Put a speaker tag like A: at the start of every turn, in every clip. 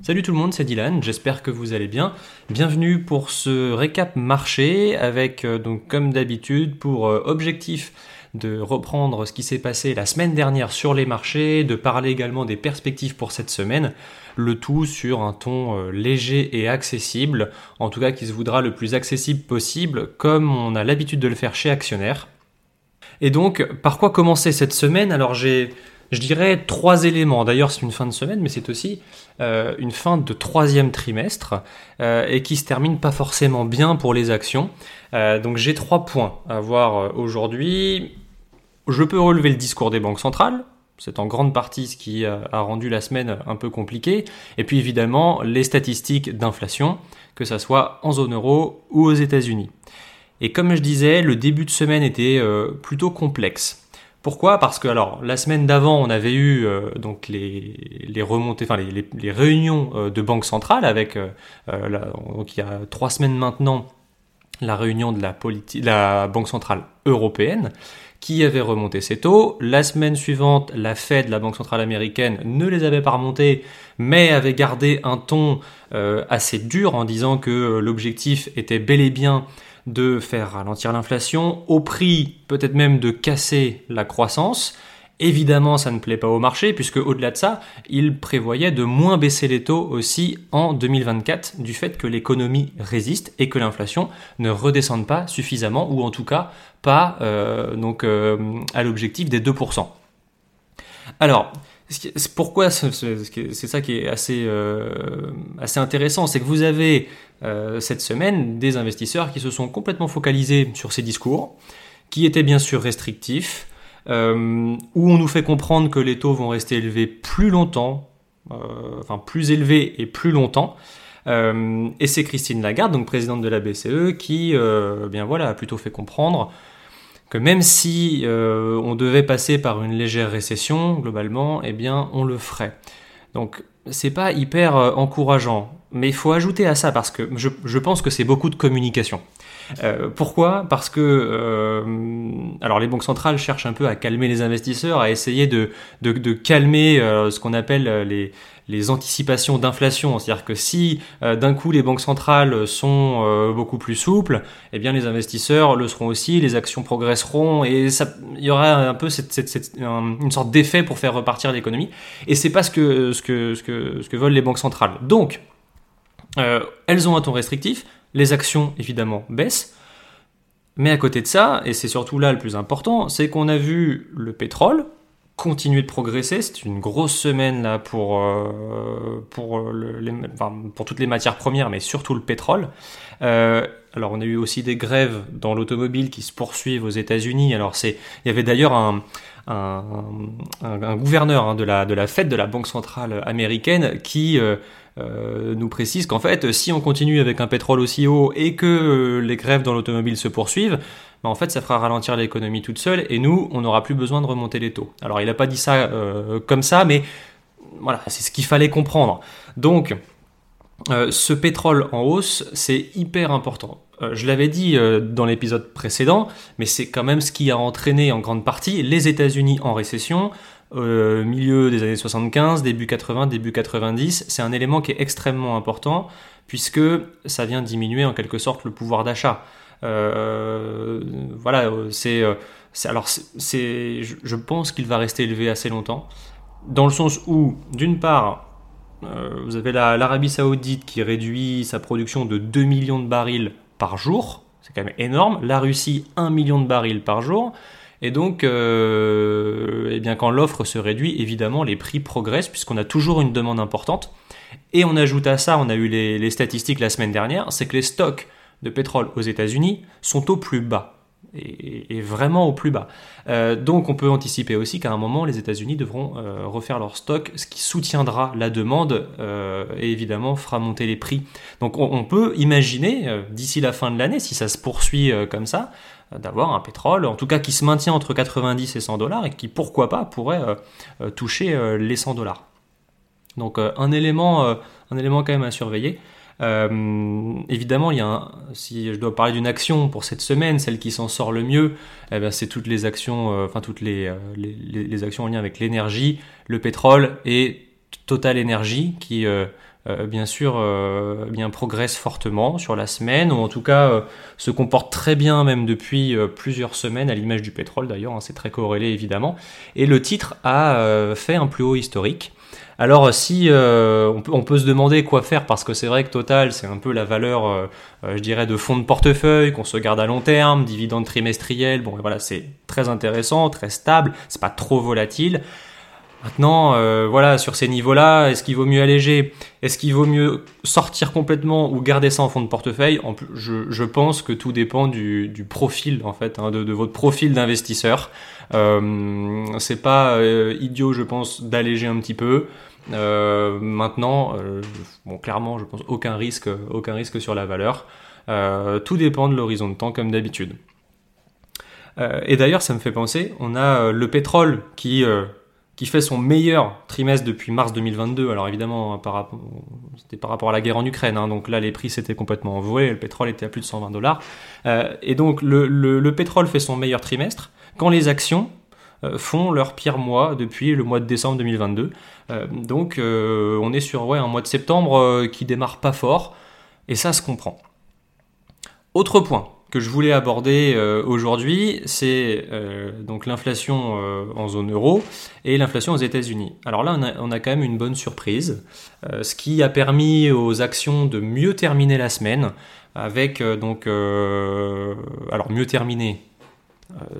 A: Salut tout le monde, c'est Dylan, j'espère que vous allez bien. Bienvenue pour ce récap marché avec euh, donc comme d'habitude pour euh, objectif de reprendre ce qui s'est passé la semaine dernière sur les marchés, de parler également des perspectives pour cette semaine, le tout sur un ton euh, léger et accessible, en tout cas qui se voudra le plus accessible possible comme on a l'habitude de le faire chez Actionnaire. Et donc, par quoi commencer cette semaine? Alors j'ai je dirais trois éléments. D'ailleurs, c'est une fin de semaine, mais c'est aussi euh, une fin de troisième trimestre euh, et qui se termine pas forcément bien pour les actions. Euh, donc j'ai trois points à voir aujourd'hui. Je peux relever le discours des banques centrales. C'est en grande partie ce qui a rendu la semaine un peu compliquée. Et puis évidemment, les statistiques d'inflation, que ce soit en zone euro ou aux États-Unis. Et comme je disais, le début de semaine était plutôt complexe. Pourquoi? Parce que alors la semaine d'avant, on avait eu euh, donc les, les, enfin les, réunions euh, de banque centrale avec euh, il y a trois semaines maintenant la réunion de la, la banque centrale européenne qui avait remonté ses taux. La semaine suivante, la Fed, la banque centrale américaine, ne les avait pas remontés, mais avait gardé un ton assez dur en disant que l'objectif était bel et bien de faire ralentir l'inflation, au prix peut-être même de casser la croissance. Évidemment, ça ne plaît pas au marché, puisque au-delà de ça, il prévoyait de moins baisser les taux aussi en 2024, du fait que l'économie résiste et que l'inflation ne redescende pas suffisamment, ou en tout cas pas euh, donc, euh, à l'objectif des 2%. Alors, pourquoi c'est ça qui est assez, euh, assez intéressant, c'est que vous avez euh, cette semaine des investisseurs qui se sont complètement focalisés sur ces discours, qui étaient bien sûr restrictifs, euh, où on nous fait comprendre que les taux vont rester élevés plus longtemps, enfin plus élevés et plus longtemps. et c'est Christine Lagarde, donc présidente de la BCE, qui bien voilà, a plutôt fait comprendre que même si euh, on devait passer par une légère récession, globalement, eh bien, on le ferait. Donc, c'est pas hyper euh, encourageant. Mais il faut ajouter à ça parce que je, je pense que c'est beaucoup de communication. Euh, pourquoi? Parce que euh, alors les banques centrales cherchent un peu à calmer les investisseurs, à essayer de, de, de calmer euh, ce qu'on appelle les, les anticipations d'inflation. C'est-à-dire que si d'un coup les banques centrales sont beaucoup plus souples, eh bien les investisseurs le seront aussi, les actions progresseront et il y aura un peu cette, cette, cette, une sorte d'effet pour faire repartir l'économie. Et c'est pas ce que, ce, que, ce, que, ce que veulent les banques centrales. Donc, elles ont un ton restrictif, les actions évidemment baissent. Mais à côté de ça, et c'est surtout là le plus important, c'est qu'on a vu le pétrole continuer de progresser. C'est une grosse semaine là pour, euh, pour, pour toutes les matières premières, mais surtout le pétrole. Euh, alors on a eu aussi des grèves dans l'automobile qui se poursuivent aux États-Unis. Alors c'est, il y avait d'ailleurs un, un, gouverneur hein, de, la, de la Fed, de la Banque centrale américaine, qui euh, euh, nous précise qu'en fait, si on continue avec un pétrole aussi haut et que euh, les grèves dans l'automobile se poursuivent, bah, en fait, ça fera ralentir l'économie toute seule et nous, on n'aura plus besoin de remonter les taux. Alors, il n'a pas dit ça comme ça, mais voilà, c'est ce qu'il fallait comprendre. Donc, ce pétrole en hausse, c'est hyper important. Euh, je l'avais dit euh, dans l'épisode précédent, mais c'est quand même ce qui a entraîné en grande partie les États-Unis en récession, euh, milieu des années 75, début 80, début 90. C'est un élément qui est extrêmement important puisque ça vient diminuer en quelque sorte le pouvoir d'achat. voilà, c'est alors c'est je pense qu'il va rester élevé assez longtemps dans le sens où d'une part vous avez l'Arabie Saoudite qui réduit sa production de 2 millions de barils par jour. C'est quand même énorme. La Russie, 1 million de barils par jour. Et donc, euh, eh bien, quand l'offre se réduit, évidemment, les prix progressent puisqu'on a toujours une demande importante. Et on ajoute à ça, on a eu les, les statistiques la semaine dernière, c'est que les stocks de pétrole aux États-Unis sont au plus bas est, vraiment au plus bas. Euh, donc on peut anticiper aussi qu'à un moment, les États-Unis devront euh, refaire leur stock, ce qui soutiendra la demande euh, et évidemment fera monter les prix. Donc on, peut imaginer, d'ici la fin de l'année, si ça se poursuit comme ça, d'avoir un pétrole, en tout cas qui se maintient entre 90 et 100 dollars et qui, pourquoi pas, pourrait toucher les 100 dollars. Donc un élément, un élément quand même à surveiller. Euh, évidemment, il y a si je dois parler d'une action pour cette semaine, celle qui s'en sort le mieux, eh ben, c'est toutes les actions, euh, enfin toutes euh, les, actions en lien avec l'énergie, le pétrole et Total Energy qui bien sûr, bien progresse fortement sur la semaine, ou en tout cas se comporte très bien même depuis plusieurs semaines, à l'image du pétrole d'ailleurs, hein, c'est très corrélé évidemment. Et le titre a fait un plus haut historique. Alors si euh, on, peut, se demander quoi faire parce que c'est vrai que Total c'est un peu la valeur, euh, euh, je dirais, de fonds de portefeuille qu'on se garde à long terme, dividendes trimestriels. Bon voilà, c'est très intéressant, très stable, c'est pas trop volatile. Maintenant, voilà, sur ces niveaux-là, est-ce qu'il vaut mieux alléger? Est-ce qu'il vaut mieux sortir complètement ou garder ça en fonds de portefeuille? Je, pense que tout dépend du, profil, en fait, hein, de, votre profil d'investisseur. c'est pas idiot, je pense, d'alléger un petit peu. Euh, maintenant, euh, bon, clairement, je pense aucun risque, aucun risque sur la valeur. Euh, tout dépend de l'horizon de temps, comme d'habitude. et d'ailleurs, ça me fait penser, on a le pétrole qui qui fait son meilleur trimestre depuis mars 2022. Alors évidemment, par c'était par rapport à la guerre en Ukraine, hein, donc là les prix s'étaient complètement envolés, le pétrole était à plus de 120 dollars. et donc le, le, pétrole fait son meilleur trimestre quand les actions font leur pire mois depuis le mois de décembre 2022. Euh, donc euh, on est sur ouais, un mois de septembre qui démarre pas fort, et ça se comprend. Autre point que je voulais aborder aujourd'hui, c'est donc l'inflation en zone euro et l'inflation aux États-Unis. Alors là, on a, quand même une bonne surprise, ce qui a permis aux actions de mieux terminer la semaine avec donc alors mieux terminer euh,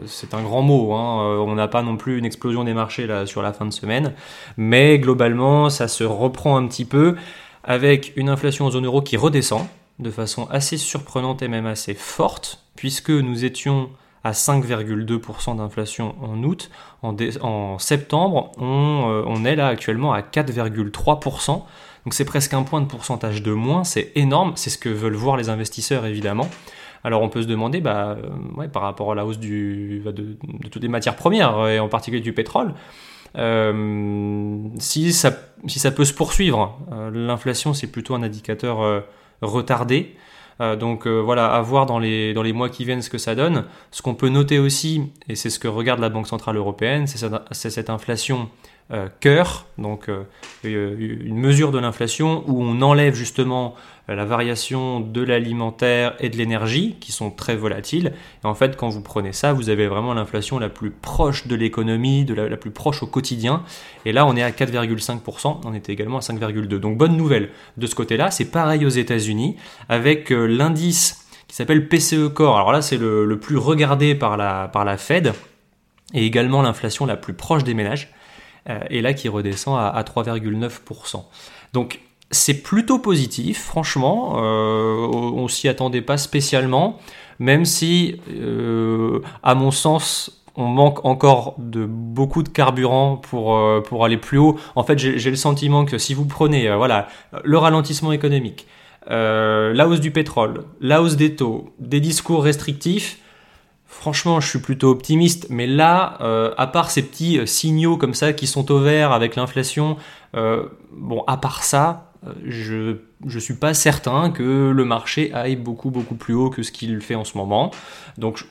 A: c'est un grand mot, hein. euh, on n'a pas non plus une explosion des marchés sur la fin de semaine, mais globalement ça se reprend un petit peu avec une inflation en zone euro qui redescend de façon assez surprenante et même assez forte, puisque nous étions à 5,2% d'inflation en août, en, septembre euh, on, est là actuellement à 4,3%, donc c'est presque un point de pourcentage de moins, c'est énorme, c'est ce que veulent voir les investisseurs évidemment. Alors on peut se demander, bah, euh, par rapport à la hausse du, de, toutes les matières premières, et en particulier du pétrole, euh, si, ça, peut se poursuivre. Euh, l'inflation, c'est plutôt un indicateur retardé. donc voilà, à voir dans les, dans les mois qui viennent ce que ça donne. Ce qu'on peut noter aussi, et c'est ce que regarde la Banque Centrale Européenne, c'est cette inflation euh, cœur, donc euh, une mesure de l'inflation où on enlève justement euh, la variation de l'alimentaire et de l'énergie qui sont très volatiles. Et en fait, quand vous prenez ça, vous avez vraiment l'inflation la plus proche de l'économie, la, plus proche au quotidien. Et là, on est à 4,5%, on était également à 5,2%. Donc bonne nouvelle de ce côté-là. C'est pareil aux États-Unis avec l'indice qui s'appelle PCE Core. Alors là, c'est le, plus regardé par la, par la Fed et également l'inflation la plus proche des ménages. Euh, et là qui redescend à, 3,9%. Donc c'est plutôt positif, franchement, euh, on s'y attendait pas spécialement, même si, euh, à mon sens, on manque encore de beaucoup de carburant pour, pour aller plus haut. En fait, j'ai le sentiment que si vous prenez voilà, le ralentissement économique, la hausse du pétrole, la hausse des taux, des discours restrictifs, Franchement, je suis plutôt optimiste, mais là, euh, à part ces petits euh, signaux comme ça qui sont au vert avec l'inflation, euh, bon, à part ça, je ne suis pas certain que le marché aille beaucoup beaucoup plus haut que ce qu'il fait en ce moment. Donc,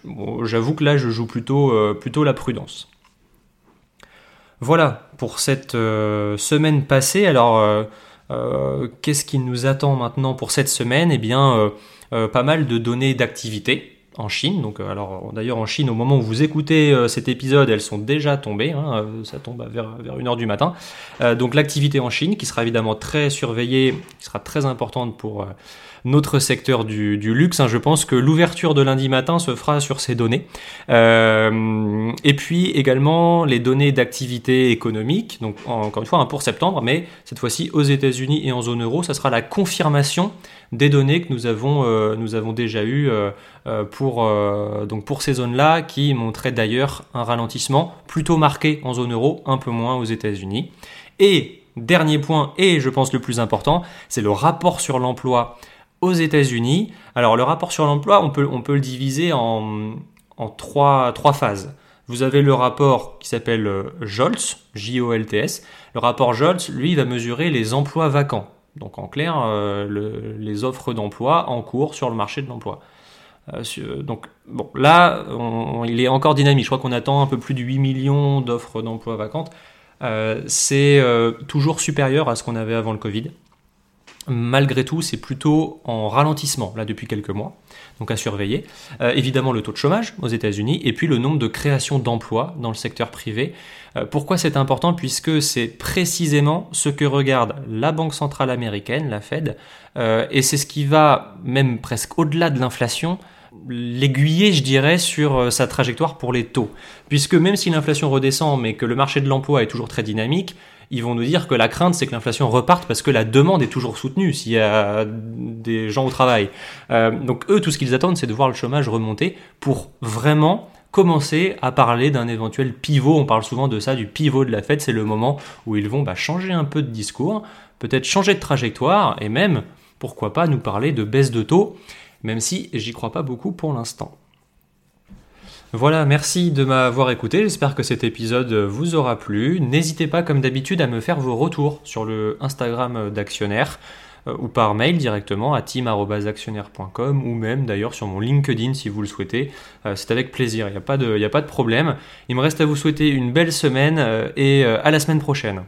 A: j'avoue que là, je joue plutôt plutôt la prudence. Voilà pour cette semaine passée. Alors, qu'est-ce qui nous attend maintenant pour cette semaine? Eh bien, pas mal de données d'activité en Chine. Donc, euh, alors, d'ailleurs, en Chine, au moment où vous écoutez euh, cet épisode, elles sont déjà tombées. Hein, euh, ça tombe vers, vers 1h du matin. donc, l'activité en Chine, qui sera évidemment très surveillée, qui sera très importante pour notre secteur du, luxe. Hein. je pense que l'ouverture de lundi matin se fera sur ces données. Euh, et puis également les données d'activité économique, donc encore une fois hein, pour septembre, mais cette fois-ci aux États-Unis et en zone euro, ça sera la confirmation des données que nous avons, euh, nous avons déjà eues euh, pour, donc pour ces zones-là, qui montraient d'ailleurs un ralentissement plutôt marqué en zone euro, un peu moins aux États-Unis. Et dernier point, et je pense le plus important, c'est le rapport sur l'emploi aux États-Unis. Alors le rapport sur l'emploi, on peut, le diviser en, en trois, phases. Vous avez le rapport qui s'appelle euh, JOLTS, J-O-L-T-S. Le rapport JOLTS, lui, va mesurer les emplois vacants. Donc en clair, euh, les offres d'emploi en cours sur le marché de l'emploi. Euh, donc bon, là, il est encore dynamique. Je crois qu'on attend un peu plus de 8 millions d'offres d'emploi vacantes. c'est toujours supérieur à ce qu'on avait avant le Covid. Malgré tout, c'est plutôt en ralentissement, là, depuis quelques mois, donc à surveiller. Euh, évidemment, le taux de chômage aux États-Unis, et puis le nombre de créations d'emplois dans le secteur privé. Euh, pourquoi c'est important? Puisque c'est précisément ce que regarde la Banque centrale américaine, la Fed, euh, et c'est ce qui va, même presque au-delà de l'inflation, l'aiguiller, je dirais, sur sa trajectoire pour les taux. Puisque même si l'inflation redescend, mais que le marché de l'emploi est toujours très dynamique, ils vont nous dire que la crainte, c'est que l'inflation reparte parce que la demande est toujours soutenue s'il y a des gens au travail. Euh, donc eux, tout ce qu'ils attendent, c'est de voir le chômage remonter pour vraiment commencer à parler d'un éventuel pivot. On parle souvent de ça, du pivot de la fête. C'est le moment où ils vont bah, changer un peu de discours, peut-être changer de trajectoire et même, pourquoi pas, nous parler de baisse de taux, même si j'y crois pas beaucoup pour l'instant. Voilà, merci de m'avoir écouté. J'espère que cet épisode vous aura plu. N'hésitez pas, comme d'habitude, à me faire vos retours sur le Instagram d'Actionnaire euh, ou par mail directement à team.actionnaire.com ou même d'ailleurs sur mon LinkedIn si vous le souhaitez. Euh, c'est avec plaisir, il n'y a, pas de, problème. Il me reste à vous souhaiter une belle semaine euh, et à la semaine prochaine.